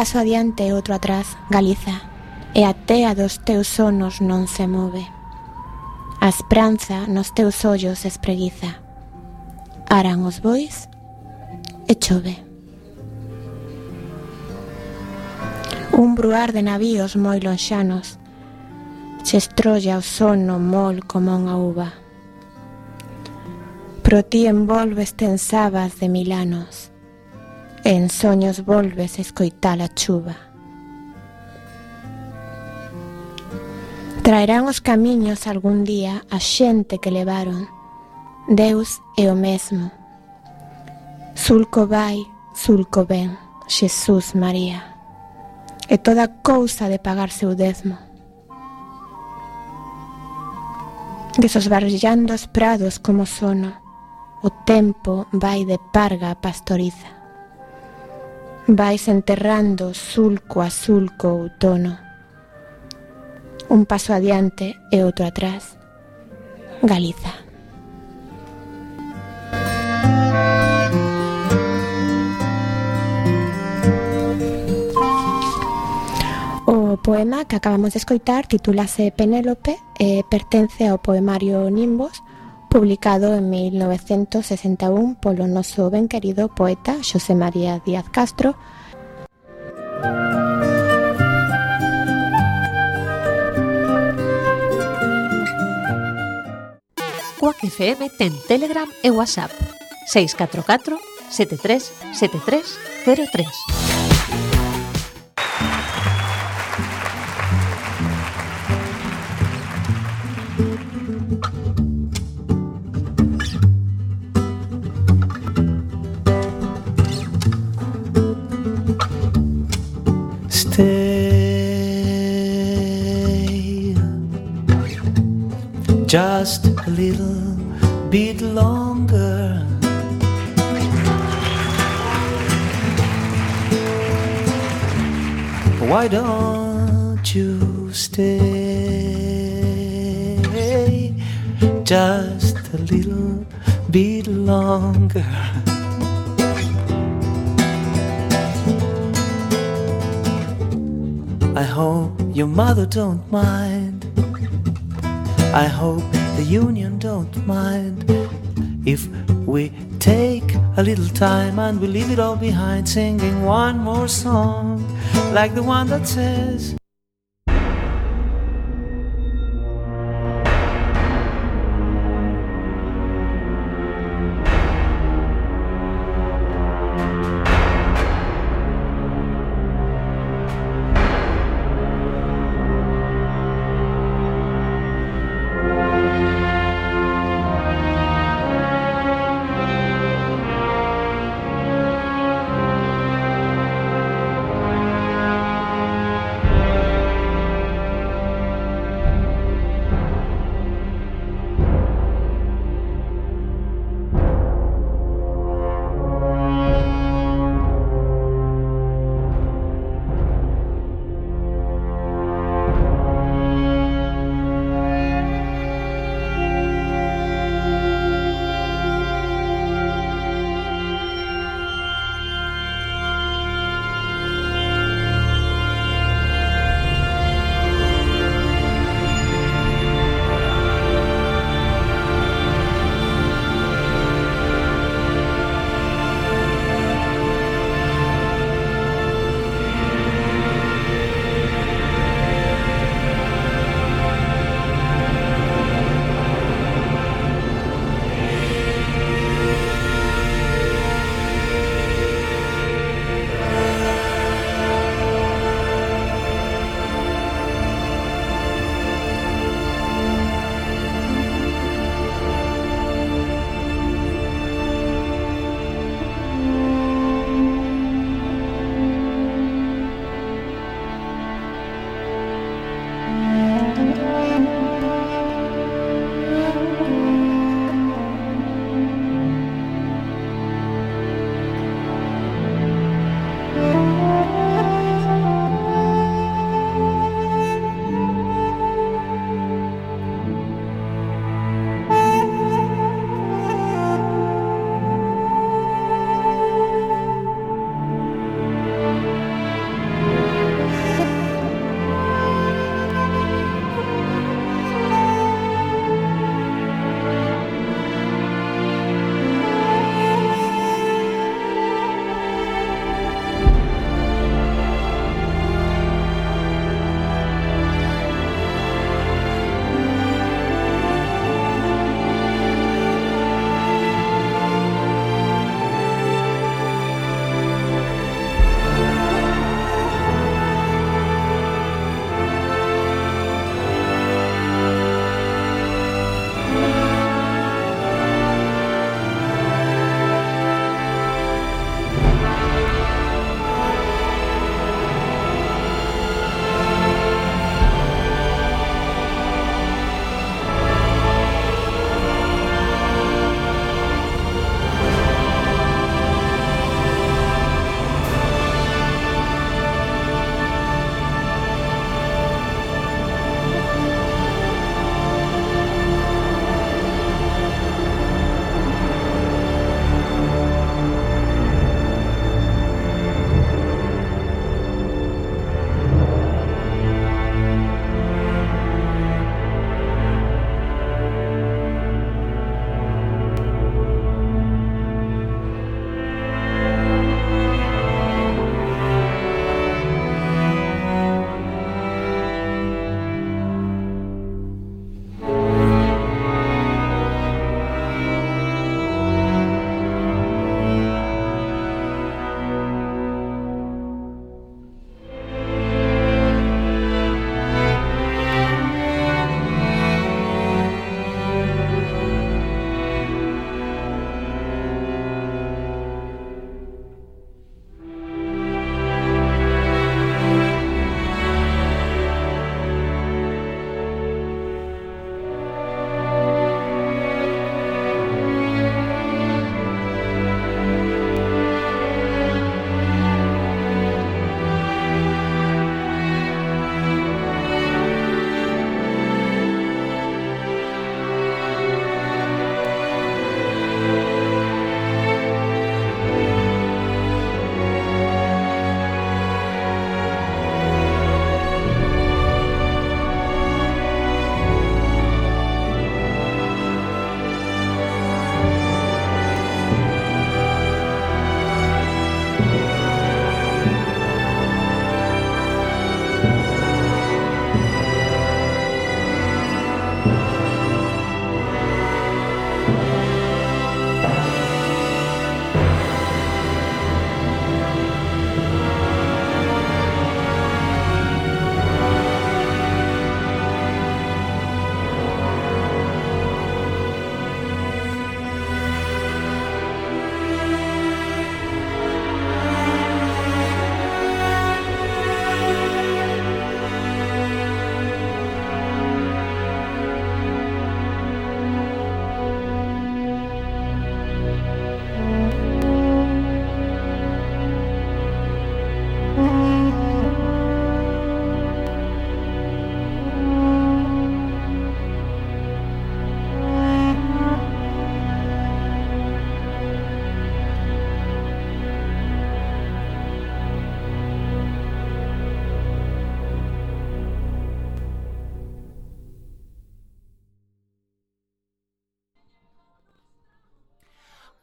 paso adiante e outro atrás, Galiza, e a tea dos teus sonos non se move. A esperanza nos teus ollos espreguiza. Aran os bois e chove. Un bruar de navíos moi lonxanos se estrolla o sono mol como unha uva. Pro ti envolves tensabas de milanos En soños volves escoitar a chuva. Traerán os camiños algún día a xente que levaron. Deus é o mesmo. Sulco vai, sulco ven, Xesús María. E toda cousa de pagar seu dezmo. Desosbarbillando os prados como sono, o tempo vai de parga a pastoriza. Vais enterrando sulco a sulco o outono. Un paso adiante e outro atrás. Galiza. O poema que acabamos de escoitar titúlase Penélope e pertence ao poemario Nimbos publicado en 1961 polo noso ben querido poeta Xosé María Díaz Castro, Cuac FM ten Telegram e WhatsApp. 644 73 73 03 little bit longer. Why don't you stay just a little bit longer? I hope your mother don't mind I hope the union don't mind if we take a little time and we leave it all behind, singing one more song like the one that says.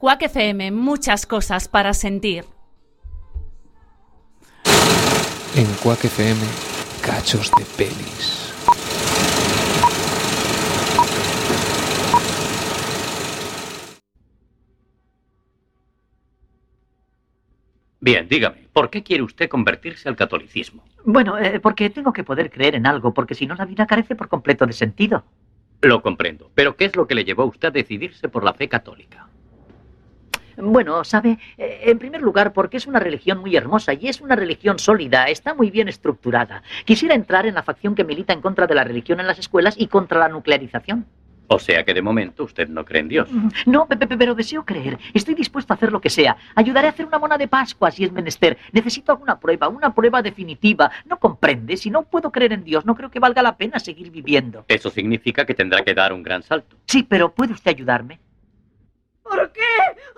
Quack FM, muchas cosas para sentir. En Quack FM, cachos de pelis. Bien, dígame, ¿por qué quiere usted convertirse al catolicismo? Bueno, eh, porque tengo que poder creer en algo, porque si no la vida carece por completo de sentido. Lo comprendo, pero ¿qué es lo que le llevó a usted a decidirse por la fe católica? Bueno, sabe, eh, en primer lugar, porque es una religión muy hermosa y es una religión sólida, está muy bien estructurada. Quisiera entrar en la facción que milita en contra de la religión en las escuelas y contra la nuclearización. O sea que de momento usted no cree en Dios. No, pe- pe- pero deseo creer. Estoy dispuesto a hacer lo que sea. Ayudaré a hacer una mona de Pascua si es menester. Necesito alguna prueba, una prueba definitiva. ¿No comprende? Si no puedo creer en Dios, no creo que valga la pena seguir viviendo. Eso significa que tendrá que dar un gran salto. Sí, pero ¿puede usted ayudarme? ¿Por qué?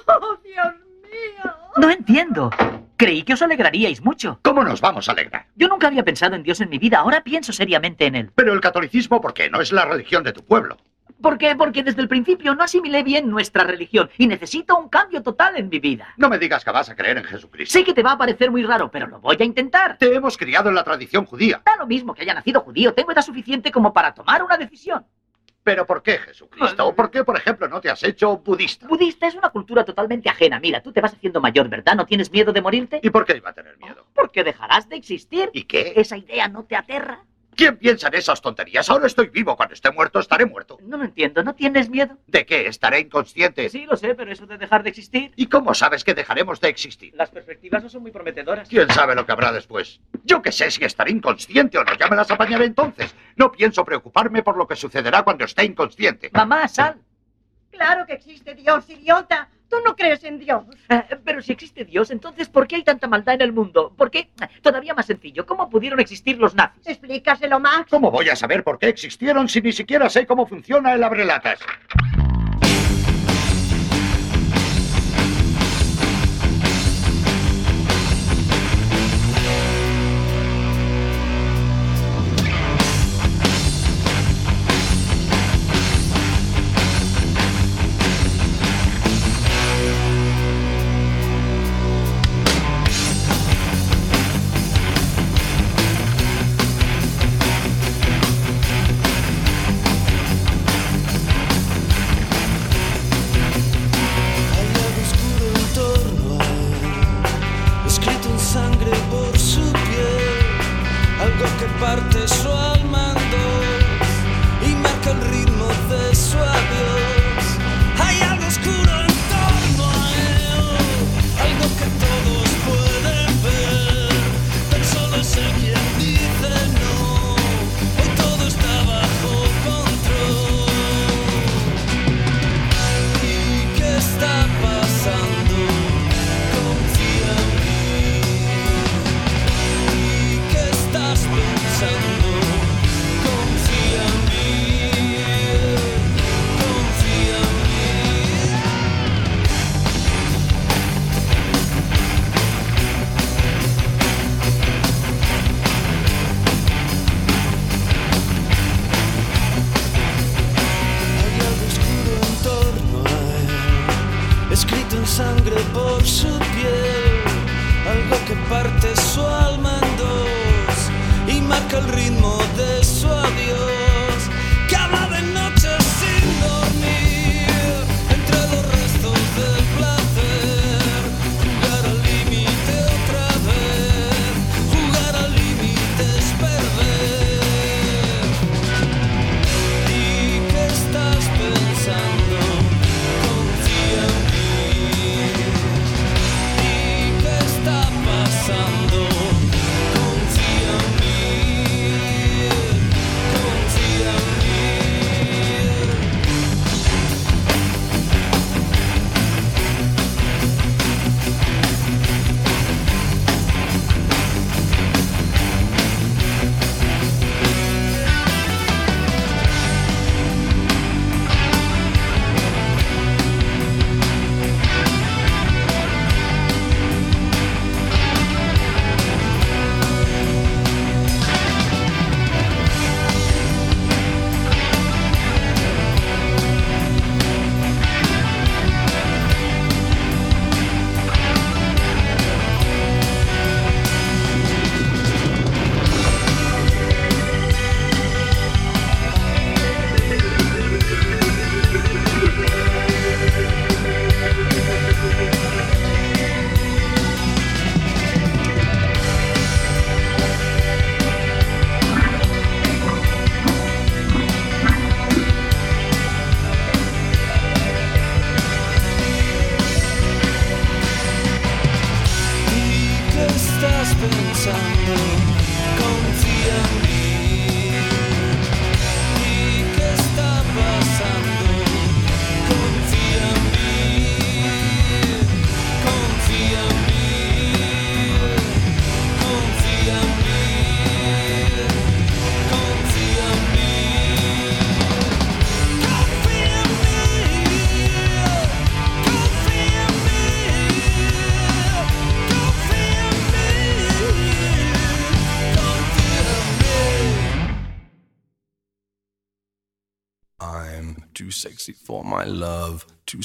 ¡Oh, Dios mío! No entiendo. Creí que os alegraríais mucho. ¿Cómo nos vamos a alegrar? Yo nunca había pensado en Dios en mi vida, ahora pienso seriamente en él. Pero el catolicismo, ¿por qué? No es la religión de tu pueblo. ¿Por qué? Porque desde el principio no asimilé bien nuestra religión y necesito un cambio total en mi vida. No me digas que vas a creer en Jesucristo. Sé que te va a parecer muy raro, pero lo voy a intentar. Te hemos criado en la tradición judía. Da lo mismo que haya nacido judío, tengo edad suficiente como para tomar una decisión. ¿Pero por qué Jesucristo? ¿O por qué, por ejemplo, no te has hecho budista? Budista es una cultura totalmente ajena. Mira, tú te vas haciendo mayor, ¿verdad? ¿No tienes miedo de morirte? ¿Y por qué iba a tener miedo? Porque dejarás de existir. ¿Y qué? ¿Esa idea no te aterra? ¿Quién piensa en esas tonterías? Ahora estoy vivo. Cuando esté muerto, estaré muerto. No lo entiendo. ¿No tienes miedo? ¿De qué? ¿Estaré inconsciente? Sí, lo sé, pero eso de dejar de existir. ¿Y cómo sabes que dejaremos de existir? Las perspectivas no son muy prometedoras. ¿Quién sabe lo que habrá después? Yo qué sé si estaré inconsciente o no. Ya me las apañaré entonces. No pienso preocuparme por lo que sucederá cuando esté inconsciente. Mamá, sal. Claro que existe Dios, idiota. Tú no crees en Dios. Eh, pero si existe Dios, entonces ¿por qué hay tanta maldad en el mundo? ¿Por qué? Todavía más sencillo, ¿cómo pudieron existir los nazis? Explícaselo, Max. ¿Cómo voy a saber por qué existieron si ni siquiera sé cómo funciona el abrelatas? Que parte su alma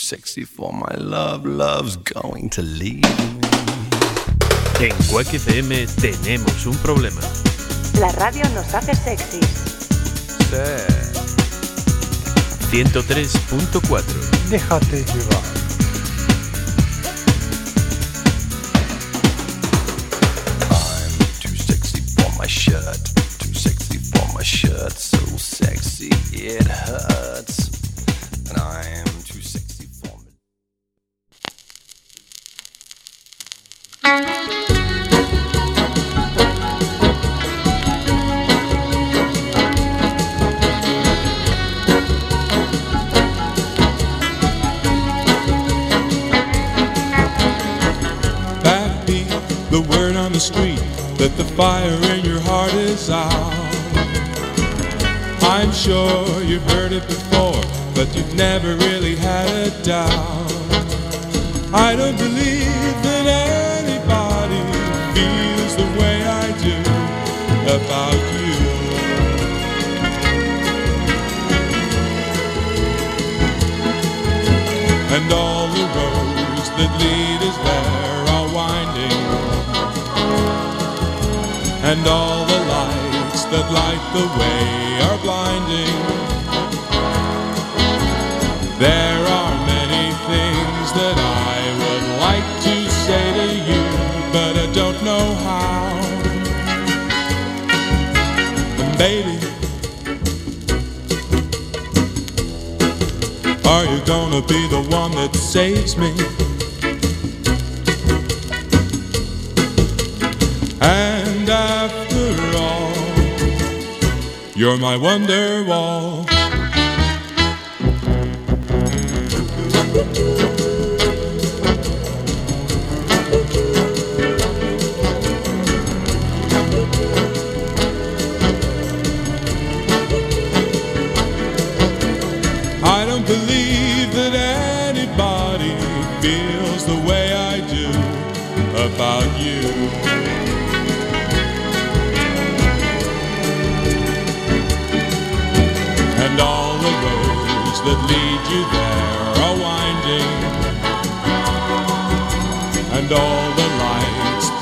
sexy for my love, love's going to leave me. En Quack FM tenemos un problema. La radio nos hace sexys. 103.4 Déjate llevar. Too sexy for my shirt, too sexy for my shirt, so sexy it hurts. Fire in your heart is out. I'm sure you've heard it before, but you've never really had a doubt. I don't believe that anybody feels the way I do about you. And all the roads that lead us there And all the lights that light the way are blinding. There are many things that I would like to say to you, but I don't know how. And baby, are you gonna be the one that saves me? You're my wonder wall.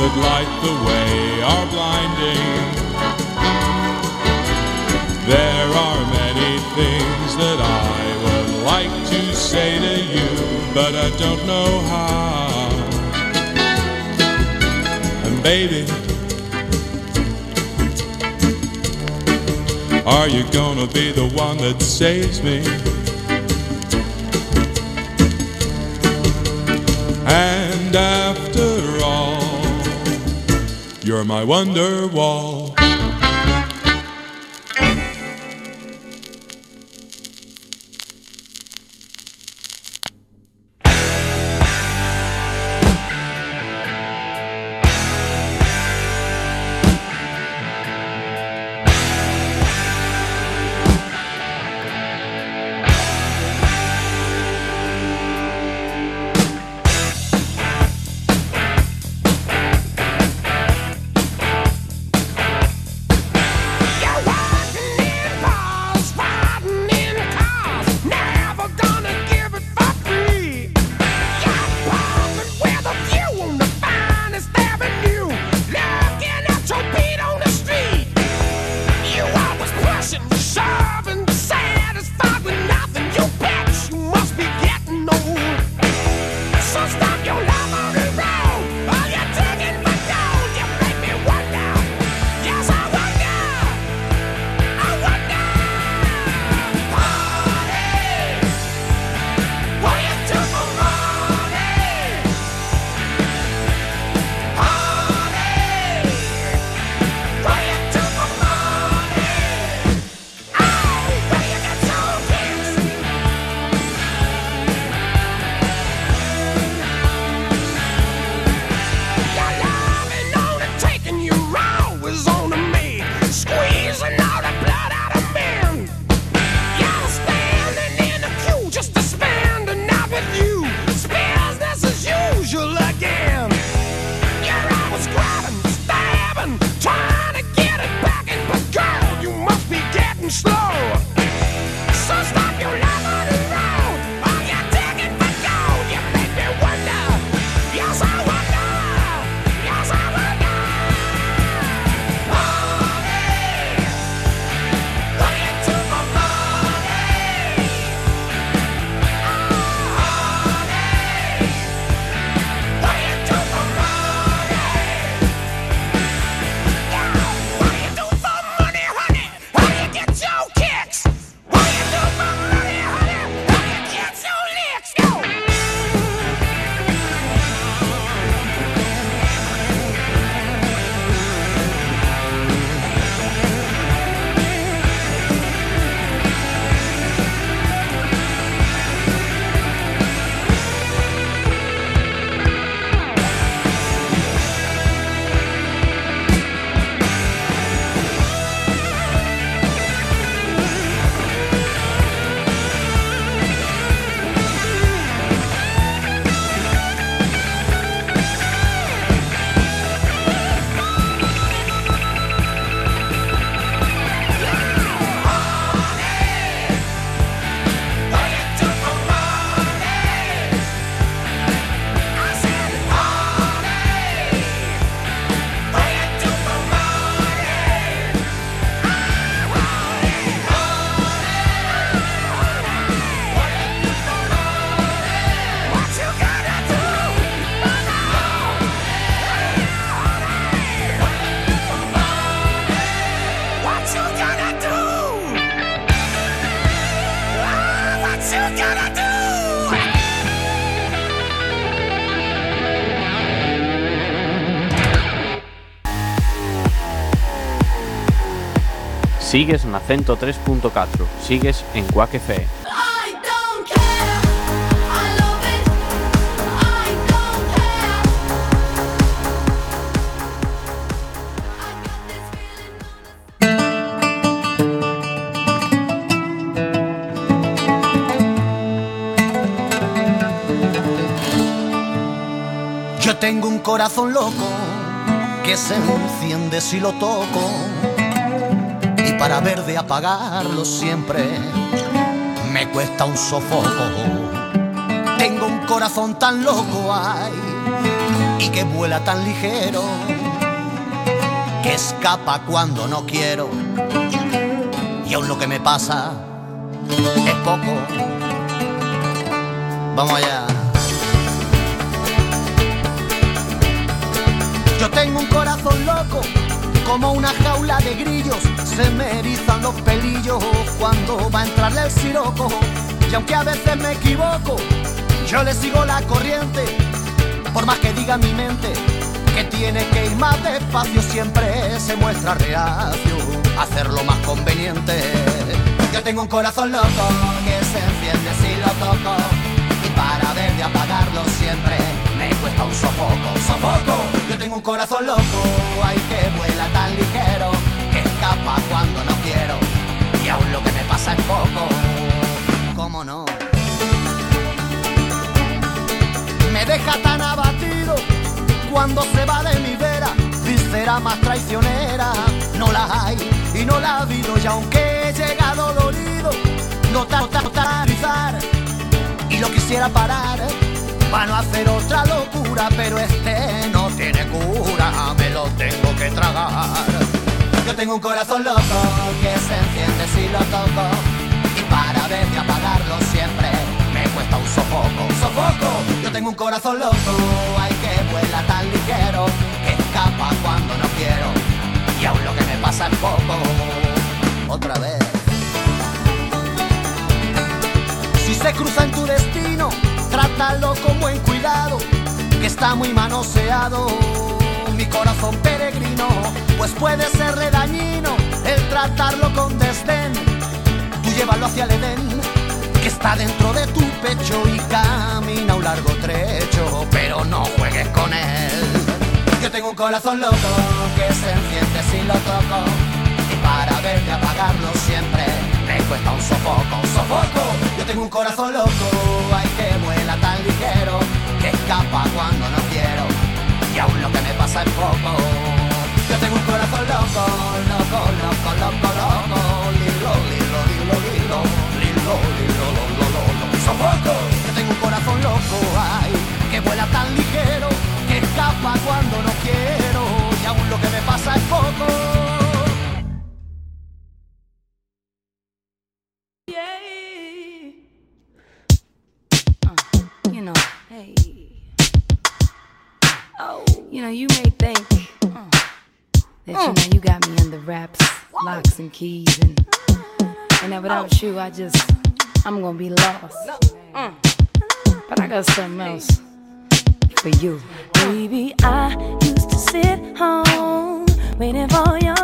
That light the way are blinding. There are many things that I would like to say to you, but I don't know how. And baby, are you gonna be the one that saves me? And all, you're my wonder wall. Sigues na 103.4, sigues en Quack FM. Yo tengo un corazón loco que se enciende si lo toco y para ver de apagarlo siempre me cuesta un sofoco. Tengo un corazón tan loco, ay, y que vuela tan ligero que escapa cuando no quiero y aún lo que me pasa es poco. Vamos allá. Yo tengo un corazón loco, como una jaula de grillos. Se me erizan los pelillos cuando va a entrarle el siroco. Y aunque a veces me equivoco, yo le sigo la corriente. Por más que diga mi mente que tiene que ir más despacio, siempre se muestra reacio a hacerlo más conveniente. Yo tengo un corazón loco que se enciende si lo toco. Y para ver de apagarlo siempre cuesta un sofoco, sofoco. Yo tengo un corazón loco, ay que vuela tan ligero, que escapa cuando no quiero. Y aún lo que me pasa es poco, ¿cómo no? Me deja tan abatido cuando se va de mi vera, viscera más traicionera. No la hay y no la habido, y aunque he llegado dolido, no analizar y lo quisiera parar para no hacer otra locura, pero este no tiene cura, me lo tengo que tragar. Yo tengo un corazón loco que se enciende si lo toco y para ver de apagarlo siempre me cuesta un sofoco, sofoco. Yo tengo un corazón loco, hay que vuela tan ligero escapa cuando no quiero está muy manoseado. Mi corazón peregrino, pues puede serle dañino el tratarlo con desdén. Tú llévalo hacia el Edén, que está dentro de tu pecho y camina un largo trecho, pero no juegues con él. Yo tengo un corazón loco que se enciende si lo toco, y para ver de apagarlo siempre me cuesta un sofoco, un sofoco. Yo tengo un corazón loco, ay que vuela tan ligero, escapa cuando no quiero, y aún lo que me pasa es poco. Yo tengo un corazón loco, loco, loco, loco, loco, lilo, lilo, lilo, lilo, lilo, lilo, lo, lo, lo. Yo tengo un corazón loco, ay, que vuela tan ligero, que escapa cuando no quiero, y aún lo que me pasa es poco. Know, you may think uh, that you know you got me under wraps, locks and keys, and and that without you, I just I'm gonna be lost. Uh, but I got something else for you. Baby, I used to sit home waiting for your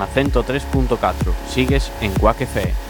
na 103.4, sigues en Quack FM.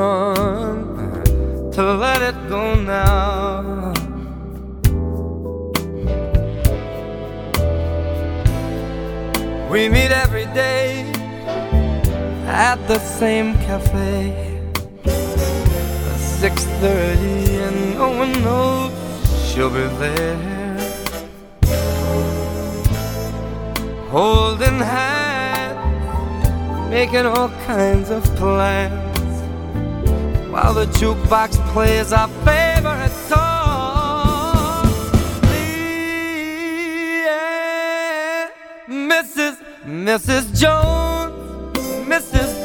same cafe. Six thirty, and no one knows she'll be there. Holding hands, making all kinds of plans, while the jukebox plays our favorite song. And Mrs. Mrs. Jones.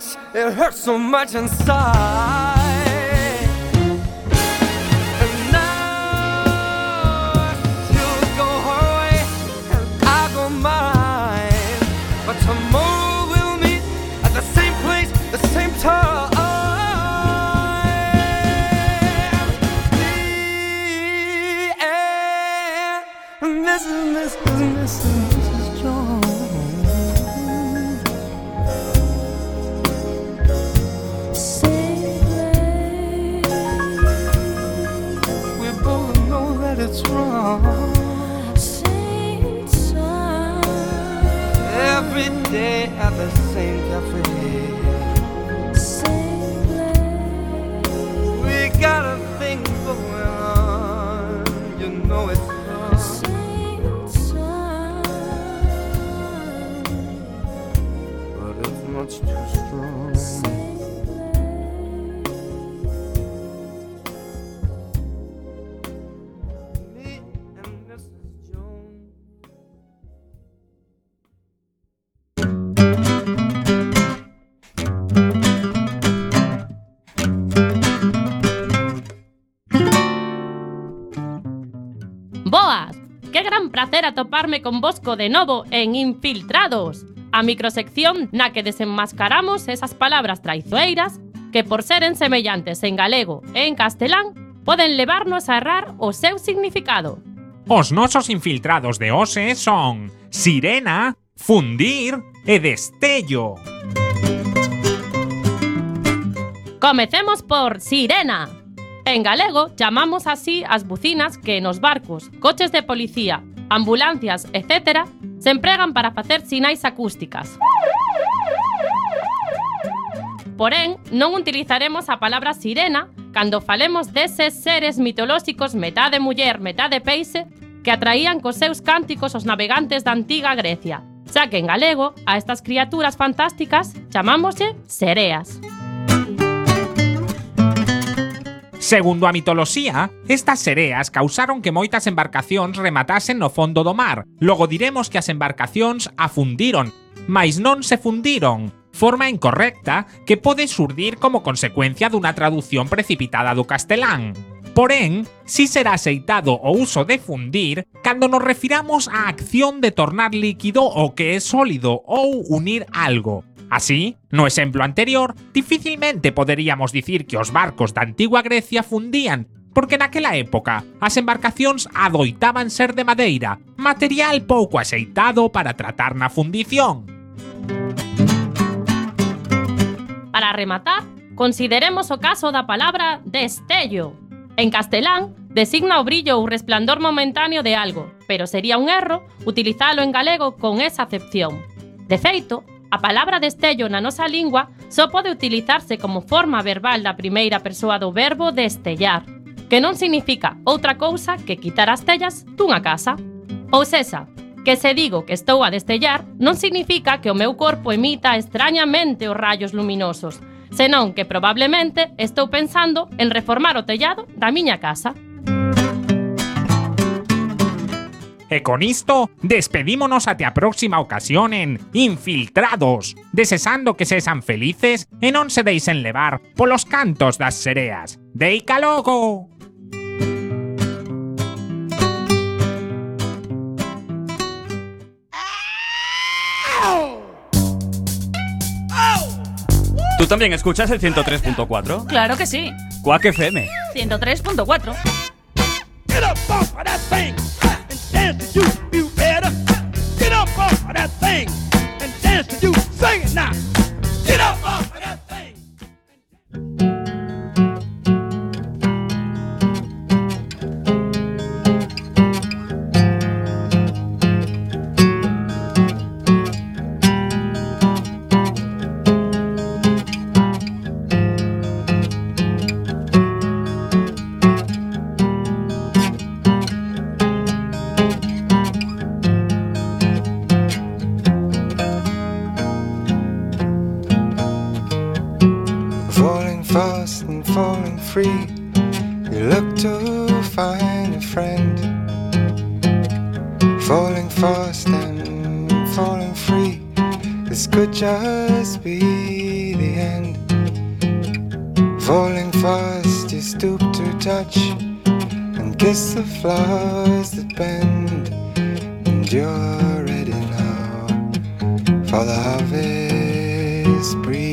much, it hurts so much inside. Boas! Que gran placer atoparme con Bosco de novo en Infiltrados, a microsección na que desenmascaramos esas palabras traizoeiras que por seren semellantes en galego e en castelán poden levarnos a errar o seu significado. Os nosos infiltrados de hoxe son sirena, fundir e destello. Comecemos por sirena. En galego chamamos así as bucinas que nos barcos, coches de policía, ambulancias, etc., se empregan para facer sinais acústicas. Porén, non utilizaremos a palabra sirena cando falemos deses seres mitolóxicos metade muller, metade peixe que atraían cos seus cánticos os navegantes da antiga Grecia, xa que en galego a estas criaturas fantásticas chamámoslle sereas. Segundo a mitoloxía, estas sereas causaron que moitas embarcacións rematasen no fondo do mar. Logo diremos que as embarcacións afundiron, mais non se fundiron, forma incorrecta que pode surdir como consecuencia dunha traducción precipitada do castelán. Porén, si será aceitado o uso de fundir cando nos refiramos á acción de tornar líquido o que é sólido ou unir algo. Así, no exemplo anterior, dificilmente poderíamos dicir que os barcos da antigua Grecia fundían, porque naquela época as embarcacións adoitaban ser de madeira, material pouco aceitado para tratar na fundición. Para rematar, consideremos o caso da palabra destello. En castelán, designa o brillo ou resplandor momentáneo de algo, pero sería un erro utilizalo en galego con esa acepción. De feito, A palabra destello na nosa lingua só pode utilizarse como forma verbal da primeira persoa do verbo destellar, que non significa outra cousa que quitar as tellas dunha casa. Ou sexa, que se digo que estou a destellar non significa que o meu corpo emita extrañamente os rayos luminosos, senón que probablemente estou pensando en reformar o tellado da miña casa. E con isto, despedímonos até a próxima ocasión en Infiltrados, desesando que sesan felices e non se deixen levar polos cantos das sereas. Deica logo! ¿Tú también escuchas el 103.4? Claro que sí. Quack FM. 103.4. Get up off of that thing Off of that thing and dance to you. Sing it now. Free. You look to find a friend. Falling fast and falling free. This could just be the end. Falling fast, you stoop to touch and kiss the flowers that bend. And you're ready now for the harvest breed.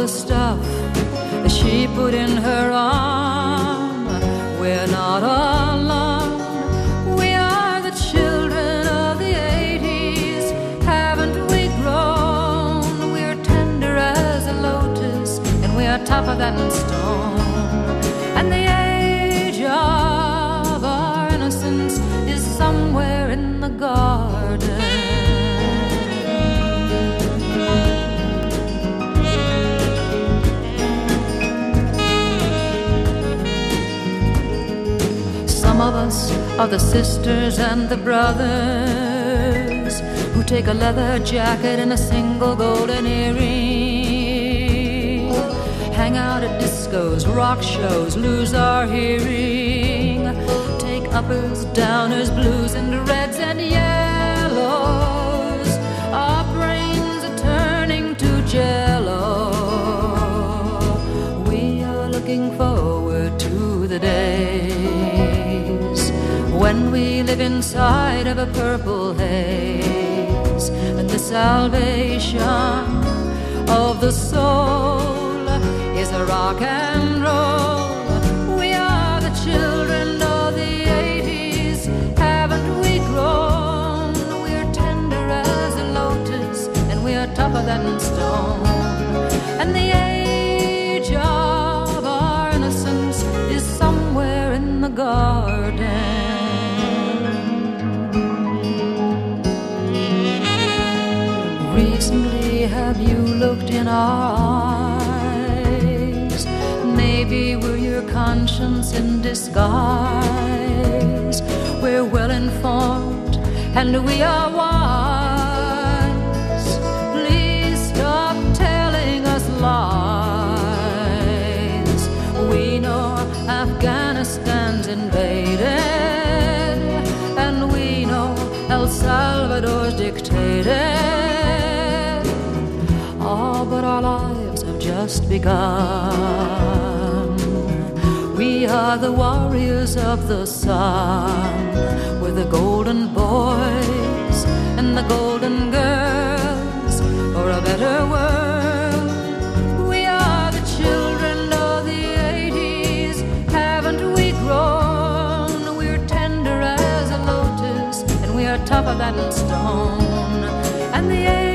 The stuff that she put in her arm? We're not alone. We are the children of the 80s. Haven't we grown? We're tender as a lotus, and we are tougher than stone. Are the sisters and the brothers who take a leather jacket and a single golden earring. Hang out at discos, rock shows, lose our hearing. Take uppers, downers, blues, and reds and yellows. Our brains are turning to jello. We are looking forward we live inside of a purple haze and the salvation of the soul is a rock and roll. We are the children of the 80s. Haven't we grown? We're tender as a lotus and we are tougher than stone. And the age of our innocence is somewhere in the garden. Have you looked in our eyes? Maybe we're your conscience in disguise. We're well informed and we are wise. We are the warriors of the sun. We're the golden boys and the golden girls for a better world. We are the children of the 80s. Haven't we grown? We're tender as a lotus and we are tougher than stone. And the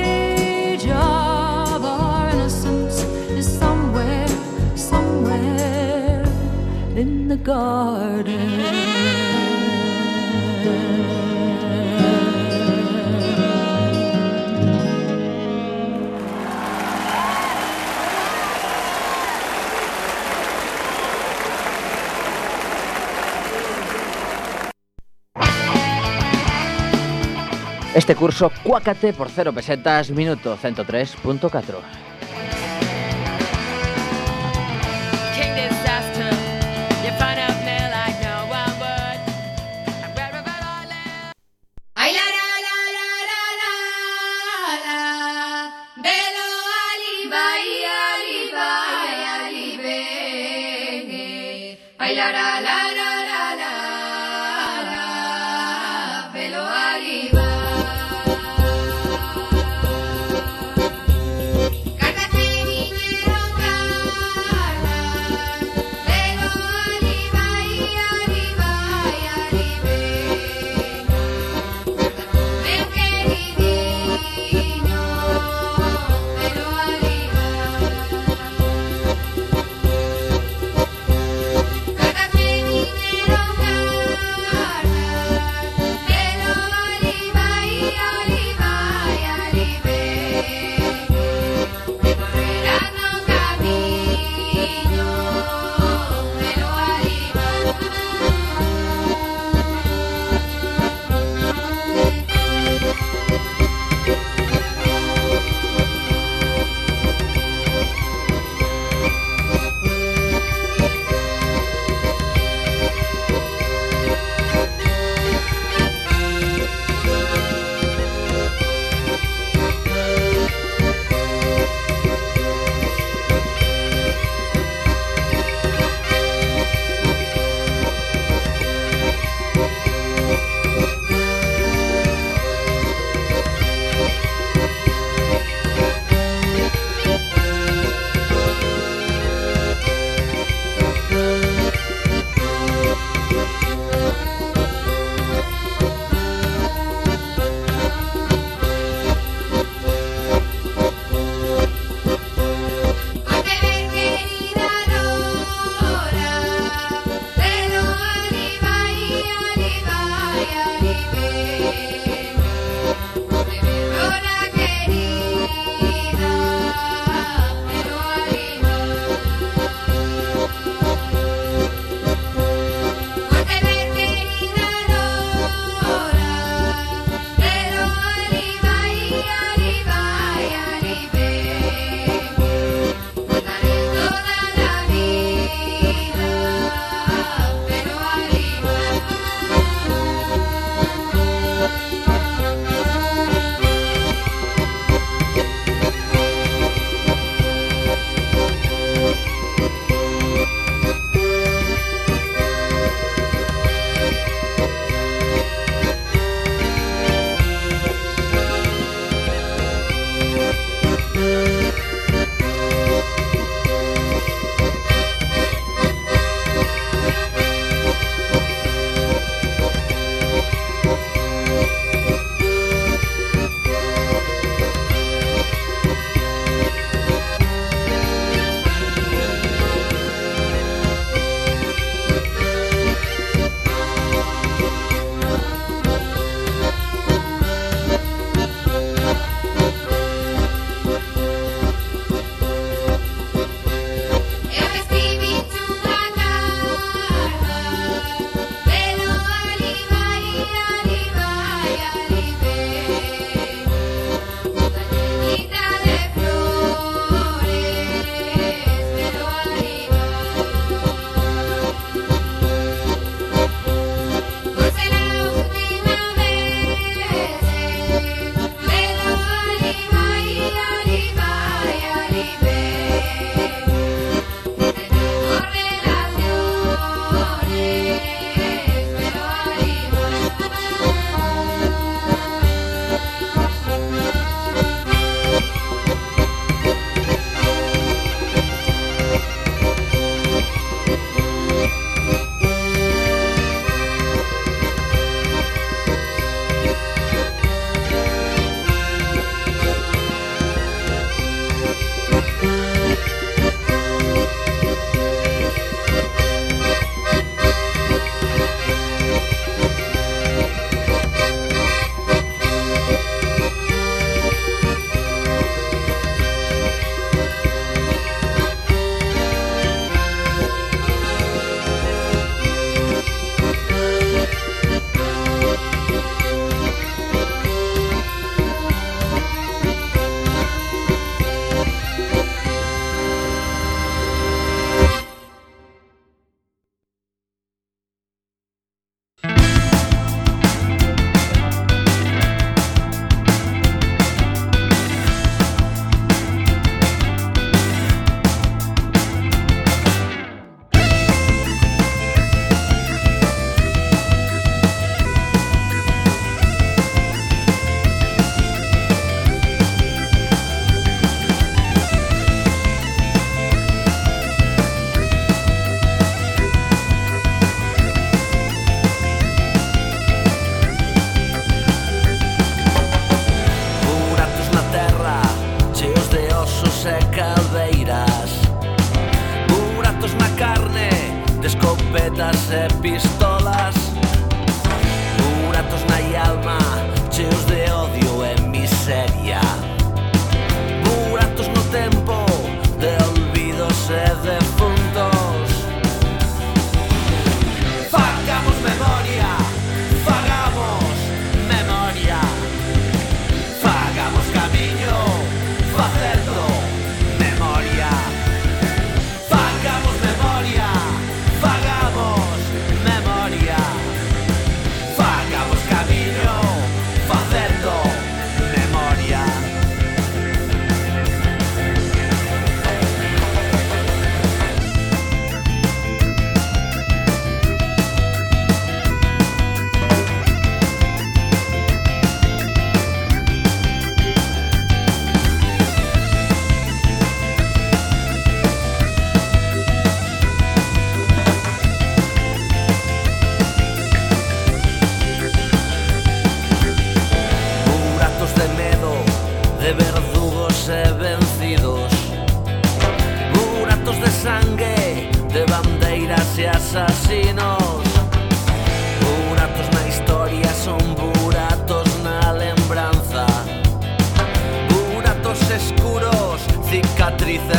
Este curso, cuácate por cero pesetas, minuto 103.4.